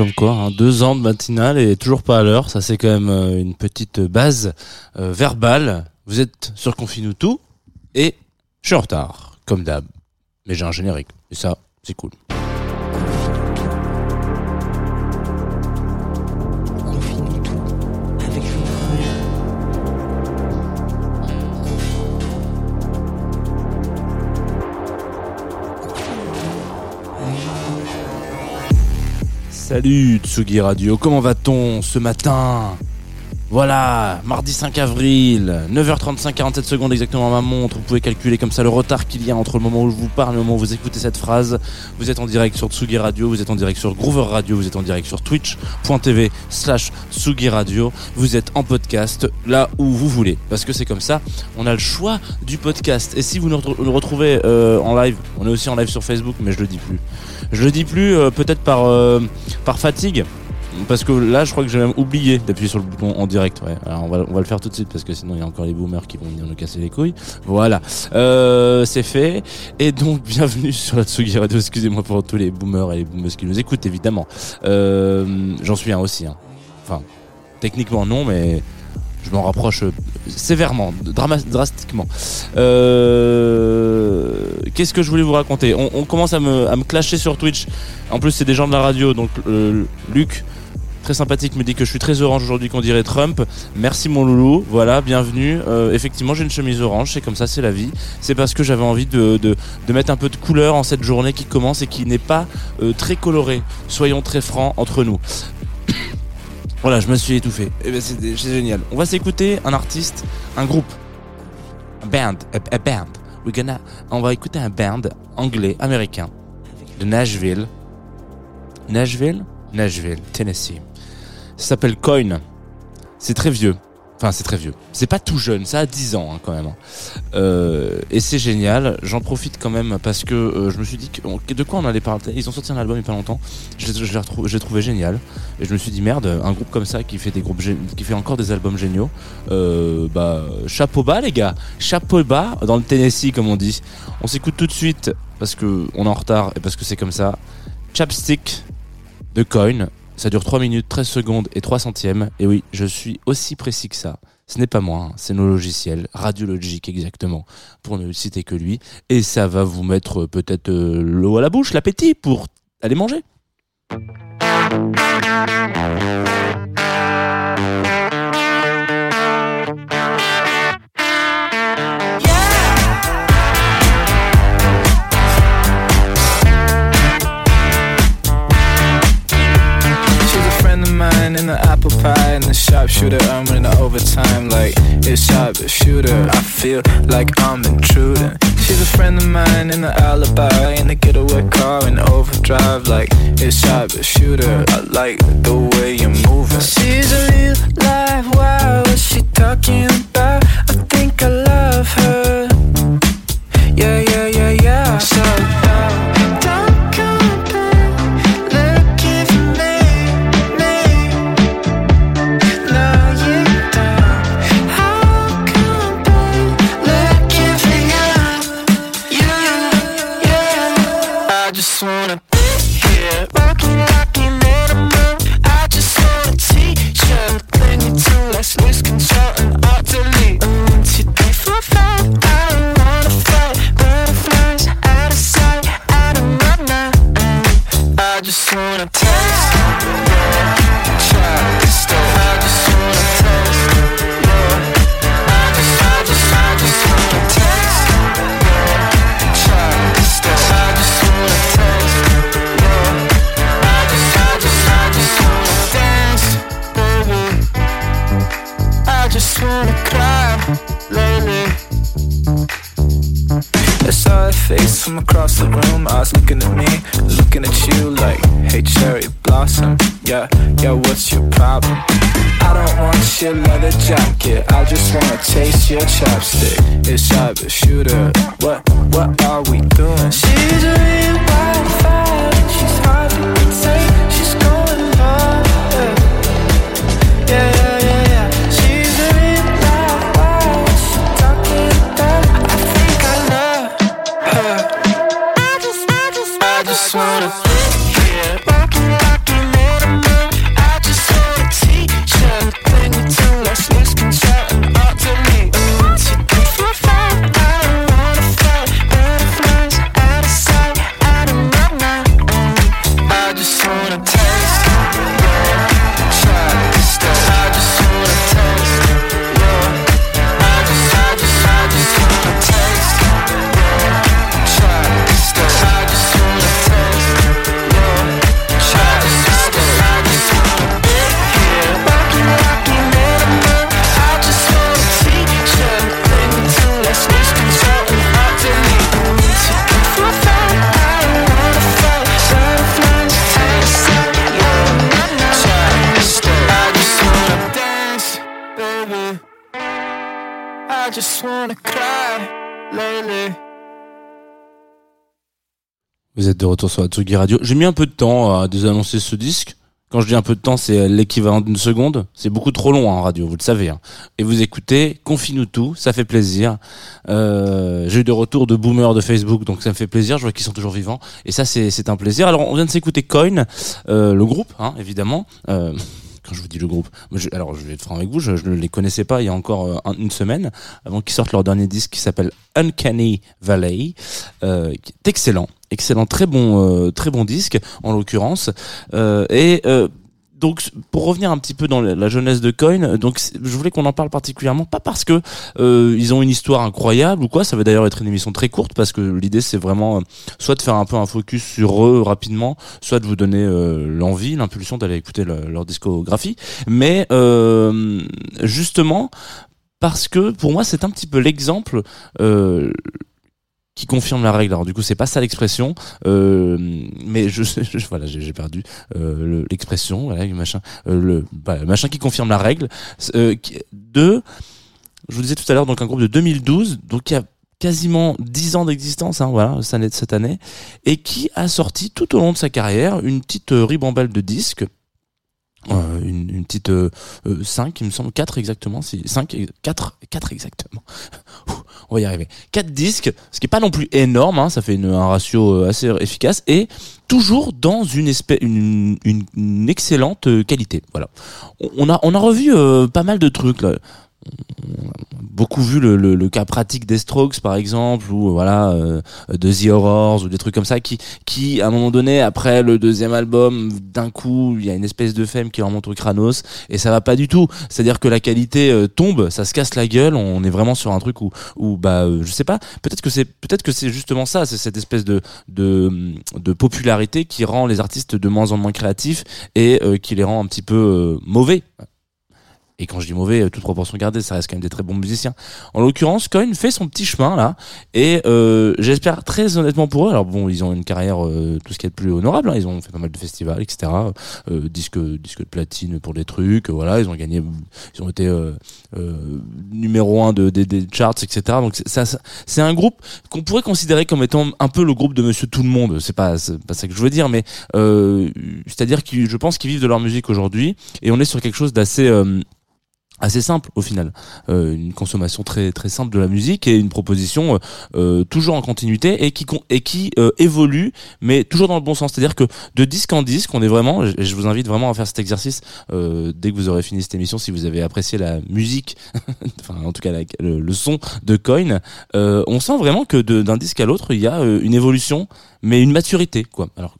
Comme quoi, hein, deux ans de matinale et toujours pas à l'heure, ça c'est quand même euh, une petite base euh, verbale. Vous êtes sur Confine tout et je suis en retard, comme d'hab. Mais j'ai un générique et ça, c'est cool. Salut Tsugi Radio, comment va-t-on ce matin? Voilà, mardi 5 avril, 9h35, 47 secondes exactement à ma montre. Vous pouvez calculer comme ça le retard qu'il y a entre le moment où je vous parle et le moment où vous écoutez cette phrase. Vous êtes en direct sur Tsugi Radio, vous êtes en direct sur Groover Radio, vous êtes en direct sur twitch.tv slash Tsugi Radio. Vous êtes en podcast là où vous voulez. Parce que c'est comme ça, on a le choix du podcast. Et si vous nous retro- nous retrouvez euh, en live, on est aussi en live sur Facebook, mais je le dis plus. Je le dis plus, euh, peut-être par, euh, par fatigue. Parce que là, je crois que j'ai même oublié d'appuyer sur le bouton en direct. Ouais. Alors on va, on va le faire tout de suite parce que sinon il y a encore les boomers qui vont venir nous casser les couilles. Voilà, euh, c'est fait. Et donc bienvenue sur la Tsugi Radio. Excusez-moi pour tous les boomers et les boomers qui nous écoutent évidemment. Euh, J'en suis un aussi. hein. Enfin, techniquement non, mais je m'en rapproche euh, sévèrement, drastiquement. Qu'est-ce que je voulais vous raconter? On, commence à me, à me clasher sur Twitch. En plus, c'est des gens de la radio, donc Luc. Très sympathique me dit que je suis très orange aujourd'hui qu'on dirait Trump. Merci mon loulou, voilà, bienvenue. Euh, effectivement j'ai une chemise orange, c'est comme ça, c'est la vie. C'est parce que j'avais envie de, mettre un peu de couleur en cette journée qui commence et qui n'est pas euh, très colorée. Soyons très francs entre nous. Voilà, je me suis étouffé. Eh ben, c'est génial. On va s'écouter un artiste, un groupe, un band, a, a band. We're gonna, on va écouter un band anglais, américain, de Nashville. Nashville, Nashville, Tennessee. Ça s'appelle Coin. C'est très vieux. Enfin, c'est très vieux. C'est pas tout jeune, ça a 10 ans hein, quand même. hein. Euh, et c'est génial. J'en profite quand même parce que euh, je me suis dit que, de quoi on allait parler? Ils ont sorti un album il y a pas longtemps. Je, l'ai- trouvé génial. Et je me suis dit merde, un groupe comme ça qui fait des groupes, qui fait encore des albums géniaux. Euh, bah chapeau bas les gars, chapeau bas dans le Tennessee comme on dit. On s'écoute tout de suite parce que on est en retard et parce que c'est comme ça. Chapstick de Coin. Ça dure 3 minutes, 13 secondes et 3 centièmes. Et oui, je suis aussi précis que ça. Ce n'est pas moi, hein, c'est nos logiciels, Radiologique exactement, pour ne citer que lui. Et ça va vous mettre euh, peut-être euh, l'eau à la bouche, l'appétit pour aller manger. In the apple pie and the sharpshooter. I'm in the overtime like it's sharpshooter. I feel like I'm intruding. She's a friend of mine in the alibi in the getaway car in overdrive like it's sharpshooter. I like the way you're moving. She's a real life. Just wanna taste face from across the room. Was looking at me, looking at you like, hey, cherry blossom. Yeah, yeah, what's your problem? I don't want your leather jacket. I just wanna taste your chopstick. It's sharp shooter. What, what are we doing? She's a real de retour sur la Tsugi Radio. J'ai mis un peu de temps à désannoncer ce disque. Quand je dis un peu de temps, c'est l'équivalent d'une seconde. C'est beaucoup trop long hein, en radio, vous le savez. hein. Et vous écoutez, confie-nous tout, ça fait plaisir. Euh, J'ai eu des retours de boomers de Facebook, donc ça me fait plaisir. Je vois qu'ils sont toujours vivants. Et ça, c'est un plaisir. Alors, on vient de s'écouter Coin, euh, le groupe, hein, évidemment. Euh, je vous dis le groupe, je- alors je vais être franc avec vous, je ne les connaissais pas il y a encore euh, un- une semaine, avant qu'ils sortent leur dernier disque qui s'appelle Uncanny Valley, euh, qui est excellent, excellent, très bon, euh, très bon disque en l'occurrence. Euh, et euh, donc pour revenir un petit peu dans la jeunesse de Coin, donc je voulais qu'on en parle particulièrement, pas parce que euh, ils ont une histoire incroyable ou quoi, ça va d'ailleurs être une émission très courte parce que l'idée c'est vraiment euh, soit de faire un peu un focus sur eux rapidement, soit de vous donner euh, l'envie, l'impulsion d'aller écouter le- leur discographie, mais justement parce que pour moi c'est un petit peu l'exemple qui confirme la règle. Alors du coup, c'est pas ça l'expression, euh, mais je, je- voilà, j'ai perdu euh, le- l'expression, voilà, le machin, euh, le, le machin qui confirme la règle. Euh, de, je vous disais tout à l'heure, donc un groupe de 2012, donc il y a quasiment 10 ans d'existence, hein, voilà, cette cette année, et qui a sorti tout au long de sa carrière une petite euh, ribambelle de disques. Euh, une, une petite 5 il me semble. 4 exactement si 5 4 4 exactement. On va y arriver. 4 disques ce qui est pas non plus énorme hein, ça fait une, un ratio euh, assez efficace et toujours dans une espèce une, une, excellente euh, qualité. Voilà. On, a on a revu euh, pas mal de trucs là beaucoup vu le, le, le cas pratique des Strokes par exemple ou euh, voilà euh, de The Horrors ou des trucs comme ça qui qui à un moment donné après le deuxième album d'un coup il y a une espèce de femme qui remonte au crânos et ça va pas du tout. C'est à dire que la qualité euh, tombe ça se casse la gueule on est vraiment sur un truc où où bah euh, je sais pas. Peut-être que c'est peut-être que c'est justement ça c'est cette espèce de de de popularité qui rend les artistes de moins en moins créatifs et euh, qui les rend un petit peu euh, mauvais et quand je dis mauvais, euh, toute proportion gardée, ça reste quand même des très bons musiciens. En l'occurrence, Coin fait son petit chemin là, et euh, j'espère très honnêtement pour eux. Alors bon, ils ont une carrière euh, tout ce qui est de plus honorable. hein. Ils ont fait pas mal de festivals, etc. Euh, disque disque de platine pour des trucs. euh, voilà, ils ont gagné, ils ont été euh, numéro un de, des- des charts, etc. Donc ça, c'est un groupe qu'on pourrait considérer comme étant un peu le groupe de Monsieur Tout le Monde. C'est pas pas ça que je veux dire, mais c'est-à-dire que je pense qu'ils vivent de leur musique aujourd'hui, et on est sur quelque chose d'assez assez simple au final. Euh, une consommation très très simple de la musique et une proposition euh, euh, toujours en continuité et qui et qui euh, évolue mais toujours dans le bon sens. C'est à dire que de disque en disque on est vraiment et je vous invite vraiment à faire cet exercice euh, dès que vous aurez fini cette émission si vous avez apprécié la musique enfin en tout cas la- le, le son de Coin on sent vraiment que d'un disque à l'autre il y a une évolution mais une maturité quoi. Alors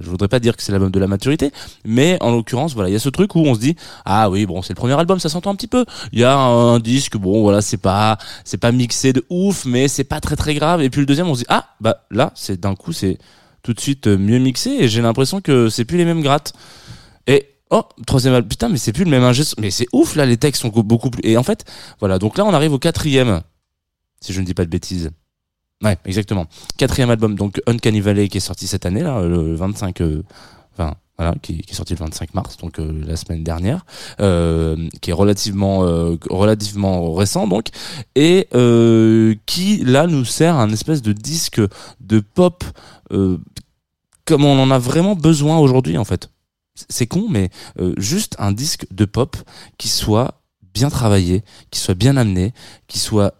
je voudrais pas dire que c'est l'album de la maturité, mais en l'occurrence, voilà, il y a ce truc où on se dit ah oui, bon, c'est le premier album, ça s'entend un petit peu. Il y a un disque, bon, voilà, c'est pas, c'est pas mixé de ouf, mais c'est pas très très grave. Et puis le deuxième, on se dit ah bah là, c'est d'un coup, c'est tout de suite euh, mieux mixé et j'ai l'impression que c'est plus les mêmes grattes. Et Oh, troisième album, putain, mais c'est plus le même ingé. Mais c'est ouf, là, les textes sont beaucoup plus. Et en fait, voilà, donc là, on arrive au quatrième, si je ne dis pas de bêtises. Ouais, exactement. Quatrième album, donc Uncanny Valley, qui est sorti cette année, là, le 25, euh, enfin, voilà, qui, est sorti le 25 mars, donc euh, la semaine dernière, euh, qui est relativement, euh, relativement récent, donc, et euh, qui, là, nous sert un espèce de disque de pop, euh, comme on en a vraiment besoin aujourd'hui, en fait c'est con, mais juste un disque de pop qui soit bien travaillé, qui soit bien amené, qui soit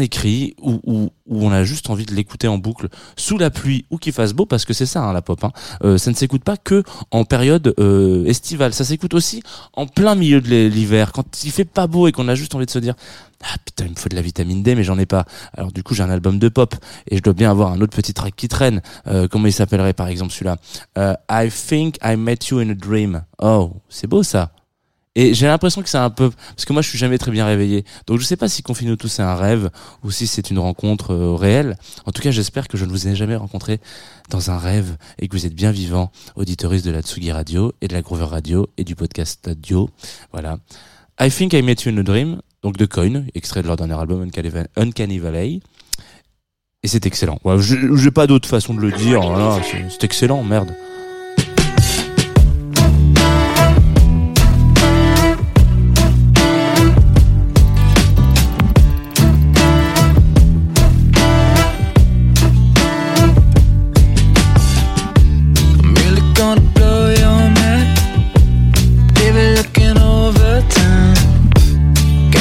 écrit, où, où, où on a juste envie de l'écouter en boucle sous la pluie ou qu'il fasse beau, parce que c'est ça hein, la pop. Hein. Euh, ça ne s'écoute pas que en période euh, estivale, ça s'écoute aussi en plein milieu de l'hiver, quand il fait pas beau et qu'on a juste envie de se dire ah putain il me faut de la vitamine D mais j'en ai pas. Alors du coup j'ai un album de pop et je dois bien avoir un autre petit track qui traîne. Euh, comment il s'appellerait par exemple celui-là? Euh, I think I met you in a dream. Oh c'est beau ça. Et j'ai l'impression que c'est un peu parce que moi je suis jamais très bien réveillé. Donc je sais pas si Confine tous c'est un rêve ou si c'est une rencontre euh, réelle. En tout cas, j'espère que je ne vous ai jamais rencontré dans un rêve et que vous êtes bien vivant, auditoriste de la Tsugi Radio et de la Groover Radio et du podcast Radio. Voilà. I think I met you in a dream, donc de Coin, extrait de leur dernier album Uncanny Va- Uncanny Valley. Et c'est excellent. Ouais, j'ai pas d'autre façon de le dire. Voilà, c'est c'est excellent, merde.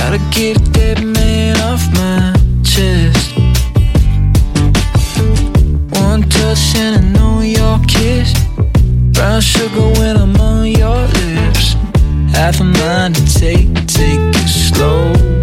Gotta get that man off my chest. One touch and I know your kiss. Brown sugar when I'm on your lips. Half a mind to take, take it slow.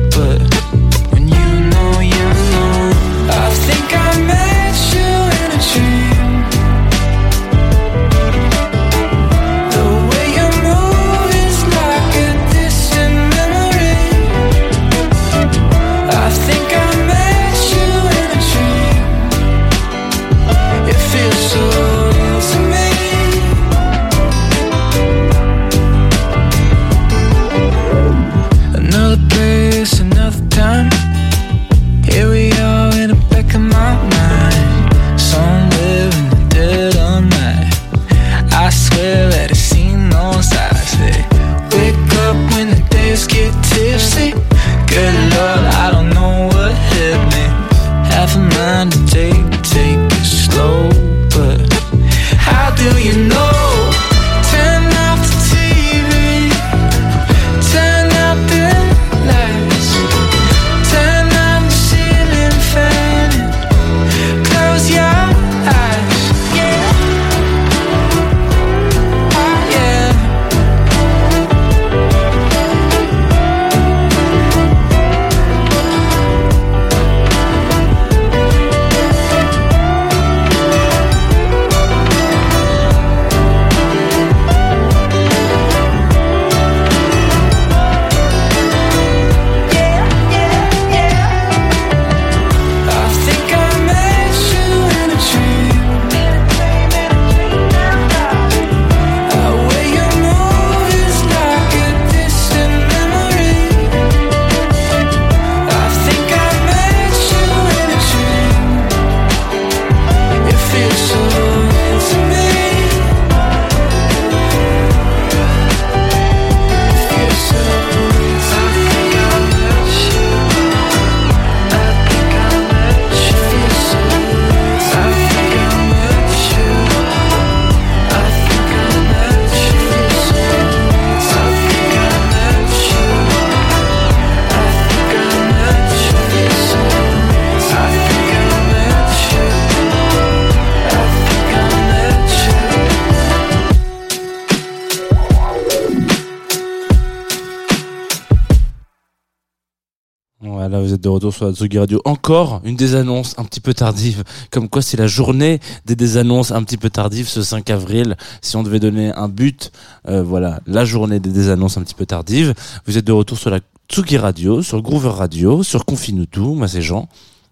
De retour sur la Tsugi Radio. Encore une des annonces un petit peu tardive. Comme quoi, c'est la journée des désannonces un petit peu tardives ce 5 avril. Si on devait donner un but, euh, voilà, la journée des désannonces un petit peu tardives. Vous êtes de retour sur la Tsugi Radio, sur Groover Radio, sur Confinutu. Moi, c'est Jean.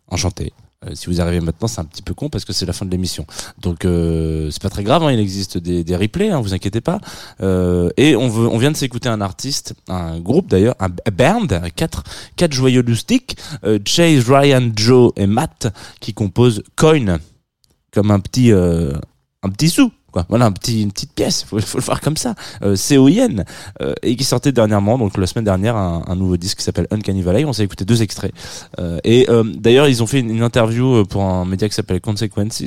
Enchanté. Euh, si vous arrivez maintenant, c'est un petit peu con parce que c'est la fin de l'émission. Donc euh, c'est pas très grave, hein, il existe des, des replays, hein, vous inquiétez pas. Euh, et on veut, on vient de s'écouter un artiste, un groupe d'ailleurs, un band, quatre, quatre joyeux loustiques, euh, Chase, Ryan, Joe et Matt, qui composent Coin, comme un petit, euh, un petit sou. Voilà, une petite pièce, faut, faut le faire comme ça. Euh, C-O-I-N, euh, et qui sortait dernièrement, donc la semaine dernière, un, nouveau disque qui s'appelle Uncanny Valley. On s'est écouté deux extraits. Euh, et euh, d'ailleurs, ils ont fait une, interview euh, pour un média qui s'appelle Consequences.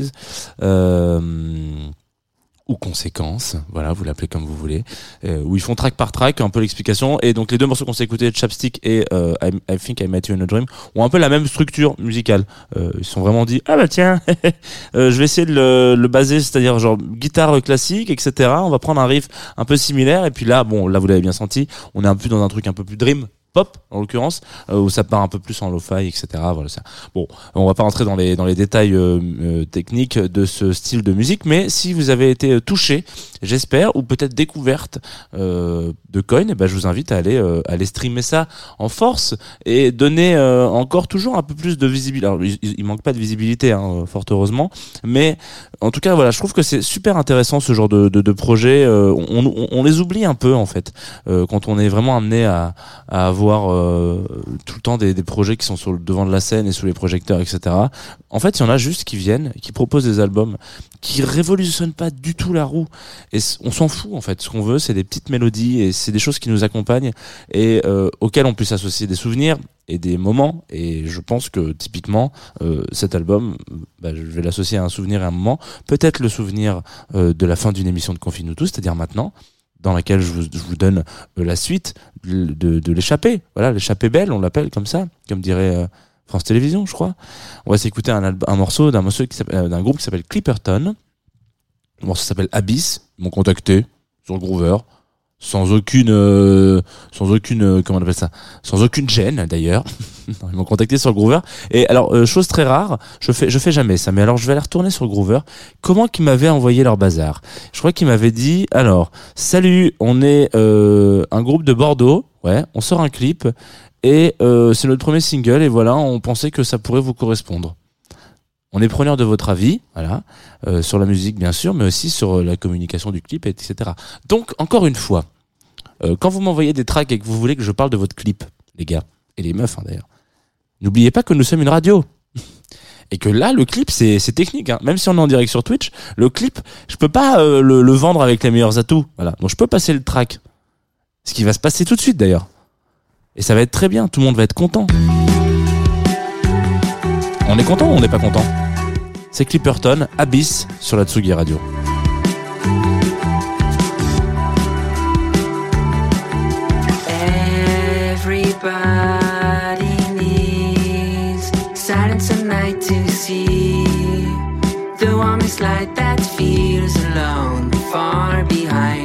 Ou conséquences, voilà, vous l'appelez comme vous voulez, euh, où ils font track par track un peu l'explication. Et donc les deux morceaux qu'on s'est écoutés, Chapstick et euh, I, Think I Met You in a Dream, ont un peu la même structure musicale. Euh, ils sont vraiment dit ah bah tiens, euh, je vais essayer de le, le baser, c'est-à-dire genre guitare classique, etc. On va prendre un riff un peu similaire. Et puis là, bon, là vous l'avez bien senti, on est un peu dans un truc un peu plus dream pop en l'occurrence euh, où ça part un peu plus en lo-fi etc voilà ça. Bon on va pas rentrer dans les dans les détails euh, euh, techniques de ce style de musique mais si vous avez été euh, touché j'espère ou peut-être découverte euh, de Coin eh ben je vous invite à aller euh, aller streamer ça en force et donner encore toujours un peu plus de visibilité. Alors il, il manque pas de visibilité hein, fort heureusement mais en tout cas voilà je trouve que c'est super intéressant ce genre de de, de projet on, on, on les oublie un peu en fait quand on est vraiment amené à à avoir euh, tout le temps des, projets qui sont sur le devant de la scène et sous les projecteurs, etc. En fait, il y en a juste qui viennent, qui proposent des albums qui révolutionnent pas du tout la roue. Et on s'en fout, en fait. Ce qu'on veut, c'est des petites mélodies et c'est des choses qui nous accompagnent et euh, auxquelles on puisse associer des souvenirs et des moments. Et je pense que typiquement, euh, cet album, bah, je vais l'associer à un souvenir et à un moment. Peut-être le souvenir de la fin d'une émission de Confinutu, c'est-à-dire maintenant dans laquelle je vous, donne euh, la suite de, l'échappée. Voilà, l'échappée belle, on l'appelle comme ça, comme dirait euh, France Télévisions, je crois. On va s'écouter un, morceau d'un euh, d'un groupe qui s'appelle Clipperton. Le morceau s'appelle Abyss. Ils m'ont contacté sur Groover sans aucune euh, sans aucune euh, comment on appelle ça? Sans aucune gêne d'ailleurs. Ils m'ont contacté sur Groover. Et alors euh, chose très rare je fais je fais jamais ça mais alors je vais aller retourner sur Groover. Comment qu'ils m'avaient envoyé leur bazar? Je crois qu'ils m'avaient dit alors salut on est euh, un groupe de Bordeaux. Ouais on sort un clip et euh, c'est notre premier single et voilà on pensait que ça pourrait vous correspondre on est preneur de votre avis, voilà, euh, sur la musique bien sûr, mais aussi sur la communication du clip, etc. Donc encore une fois, euh, quand vous m'envoyez des tracks et que vous voulez que je parle de votre clip, les gars et les meufs hein, d'ailleurs, n'oubliez pas que nous sommes une radio et que là le clip c'est technique, hein. même si on est en direct sur Twitch, le clip je peux pas euh, le, le vendre avec les meilleurs atouts, voilà. Donc je peux passer le track, ce qui va se passer tout de suite d'ailleurs, et ça va être très bien, tout le monde va être content. On est content ou on n'est pas content? C'est Clipperton, Abyss sur la Tsugi Radio. Warmest light that feels alone, far behind,